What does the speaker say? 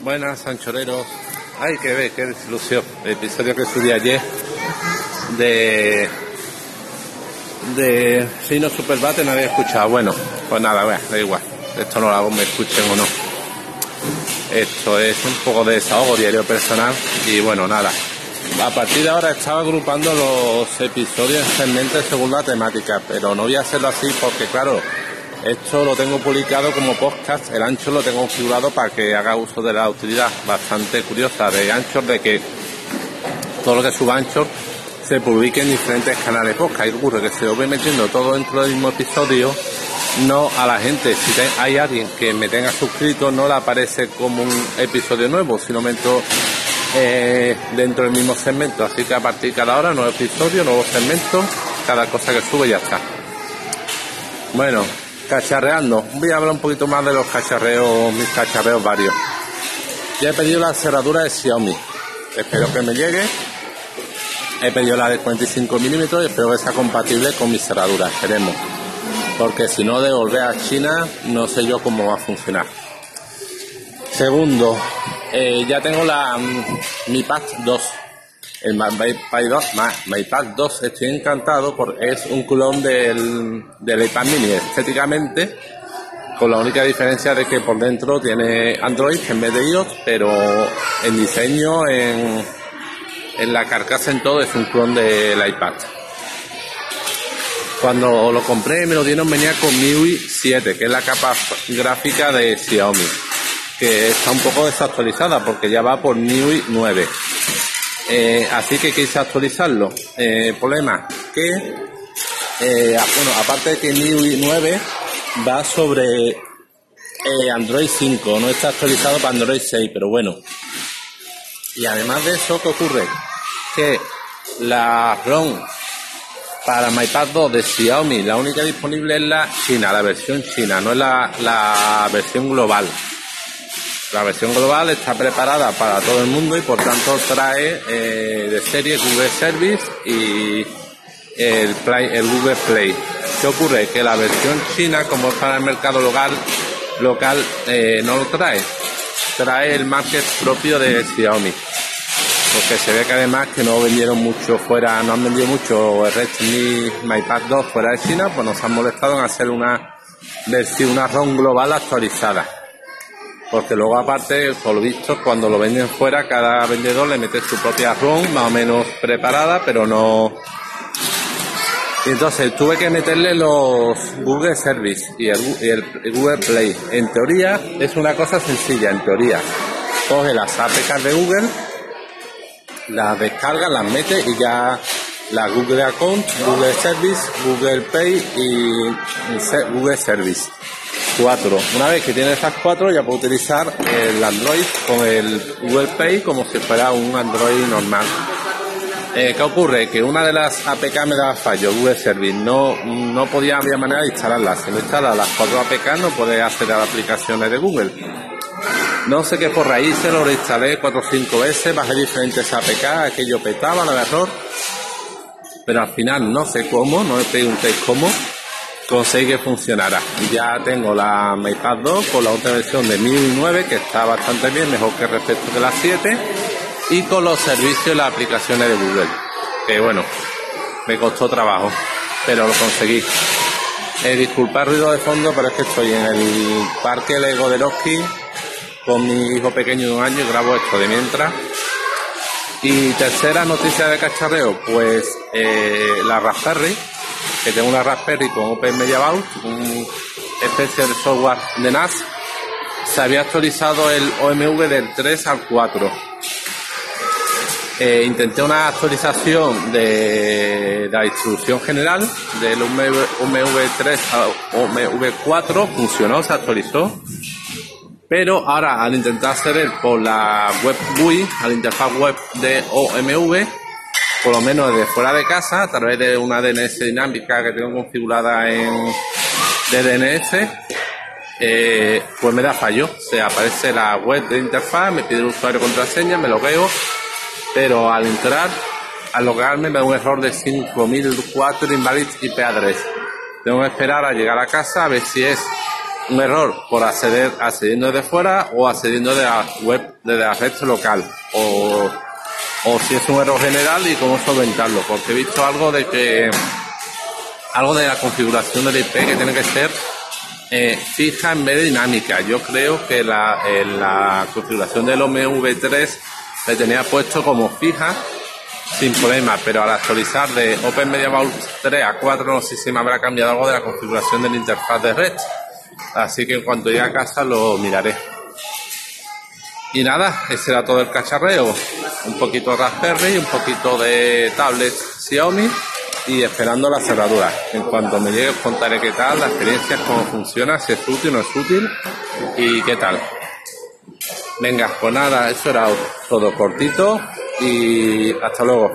Buenas, anchoreros. Ay, que ve, qué desilusión. El episodio que subí ayer de. de Sino Superbate no había escuchado. Bueno, pues nada, vea, da igual. Esto no lo hago, me escuchen o no. Esto es un poco de desahogo diario personal. Y bueno, nada. A partir de ahora estaba agrupando los episodios en segmentos según la temática, pero no voy a hacerlo así porque, claro, esto lo tengo publicado como podcast, el ancho lo tengo configurado para que haga uso de la utilidad bastante curiosa de Anchor, de que todo lo que suba Anchor se publique en diferentes canales podcast. Y ocurre que se lo voy metiendo todo dentro del mismo episodio, no a la gente, si hay alguien que me tenga suscrito, no le aparece como un episodio nuevo, sino meto eh, dentro del mismo segmento. Así que a partir de cada hora, nuevo episodio, nuevo segmento, cada cosa que sube ya está. Bueno, cacharreando. Voy a hablar un poquito más de los cacharreos, mis cacharreos varios. Ya he pedido la cerradura de Xiaomi. Espero que me llegue. He pedido la de 45 milímetros y espero que sea compatible con mi cerradura. Esperemos. Porque si no, de volver a China, no sé yo cómo va a funcionar. Segundo, eh, ya tengo la Mi Pad 2 el MyPad 2, MyPad 2 estoy encantado porque es un clon del, del iPad mini estéticamente, con la única diferencia de que por dentro tiene Android en vez de iOS, pero en diseño, en, en la carcasa, en todo, es un clon del iPad. Cuando lo compré me lo dieron venía con MIUI 7, que es la capa gráfica de Xiaomi, que está un poco desactualizada porque ya va por MIUI 9. Eh, así que quise actualizarlo. Eh, problema que, eh, bueno, aparte de que MIUI 9 va sobre eh, Android 5, no está actualizado para Android 6, pero bueno. Y además de eso, ¿qué ocurre? Que la ROM para MyPad 2 de Xiaomi, la única disponible es la China, la versión china, no es la, la versión global. La versión global está preparada para todo el mundo y por tanto trae eh, de serie Google Service y el, Play, el Google Play. ¿Qué ocurre? Que la versión china, como es para el mercado local, local eh, no lo trae. Trae el market propio de Xiaomi. Porque se ve que además que no vendieron mucho fuera, no han vendido mucho el Redmi MyPad 2 fuera de China, pues nos han molestado en hacer una versión, una ROM global actualizada porque luego aparte, por lo visto, cuando lo venden fuera, cada vendedor le mete su propia ROM más o menos preparada, pero no... Y entonces tuve que meterle los Google Service y el, Google Play. En teoría es una cosa sencilla, en teoría. Coge las APKs de Google, las descarga, las mete y ya la Google Account, Google Service, Google Pay y Google Service cuatro. Una vez que tiene esas cuatro ya puedo utilizar el Android con el Google Pay como si fuera un Android normal. Eh, ¿Qué ocurre? Que una de las APK me daba fallo, Google Service. No, no podía, había manera de instalarlas. Si no instalas las cuatro APK no puedes acceder a las aplicaciones de Google. No sé qué por raíz se lo reinstalé cuatro o cinco veces, bajé diferentes APK, aquello petaba, la error. Pero al final no sé cómo, no me preguntéis cómo conseguí que funcionara. Ya tengo la MyPad 2 con la otra versión de 1009 que está bastante bien, mejor que respecto de la 7 y con los servicios y las aplicaciones de Google. Que bueno, me costó trabajo, pero lo conseguí. Eh, disculpa el ruido de fondo, pero es que estoy en el parque Lego de Roski con mi hijo pequeño de un año y grabo esto de mientras. Y tercera noticia de cacharreo, pues eh, la Raspberry que tengo una Raspberry con Open Media Vault, un especie de software de NAS, se había actualizado el OMV del 3 al 4. Eh, intenté una actualización de la distribución general del OMV3 al OMV4, funcionó, se actualizó. Pero ahora al intentar acceder por la web GUI, a la interfaz web de OMV, por lo menos desde fuera de casa, a través de una DNS dinámica que tengo configurada en DNS, eh, pues me da fallo. Se aparece la web de interfaz, me pide el usuario contraseña, me logueo, pero al entrar, al logarme me da un error de 5004 invalid IP address. Tengo que esperar a llegar a casa a ver si es un error por acceder accediendo desde fuera o accediendo de la web desde la red local o, o si es un error general y cómo solventarlo porque he visto algo de que algo de la configuración del IP que tiene que ser eh, fija en vez de dinámica yo creo que la, en la configuración del OMV3 le tenía puesto como fija sin problema, pero al actualizar de Open Media Vault 3 a 4 no sé si me habrá cambiado algo de la configuración de la interfaz de red. Así que en cuanto llegue a casa lo miraré. Y nada, ese era todo el cacharreo. Un poquito de Raspberry, un poquito de tablet Xiaomi y esperando la cerradura. En cuanto me llegue os contaré qué tal, la experiencia, cómo funciona, si es útil o no es útil y qué tal. Venga, pues nada, eso era todo cortito y hasta luego.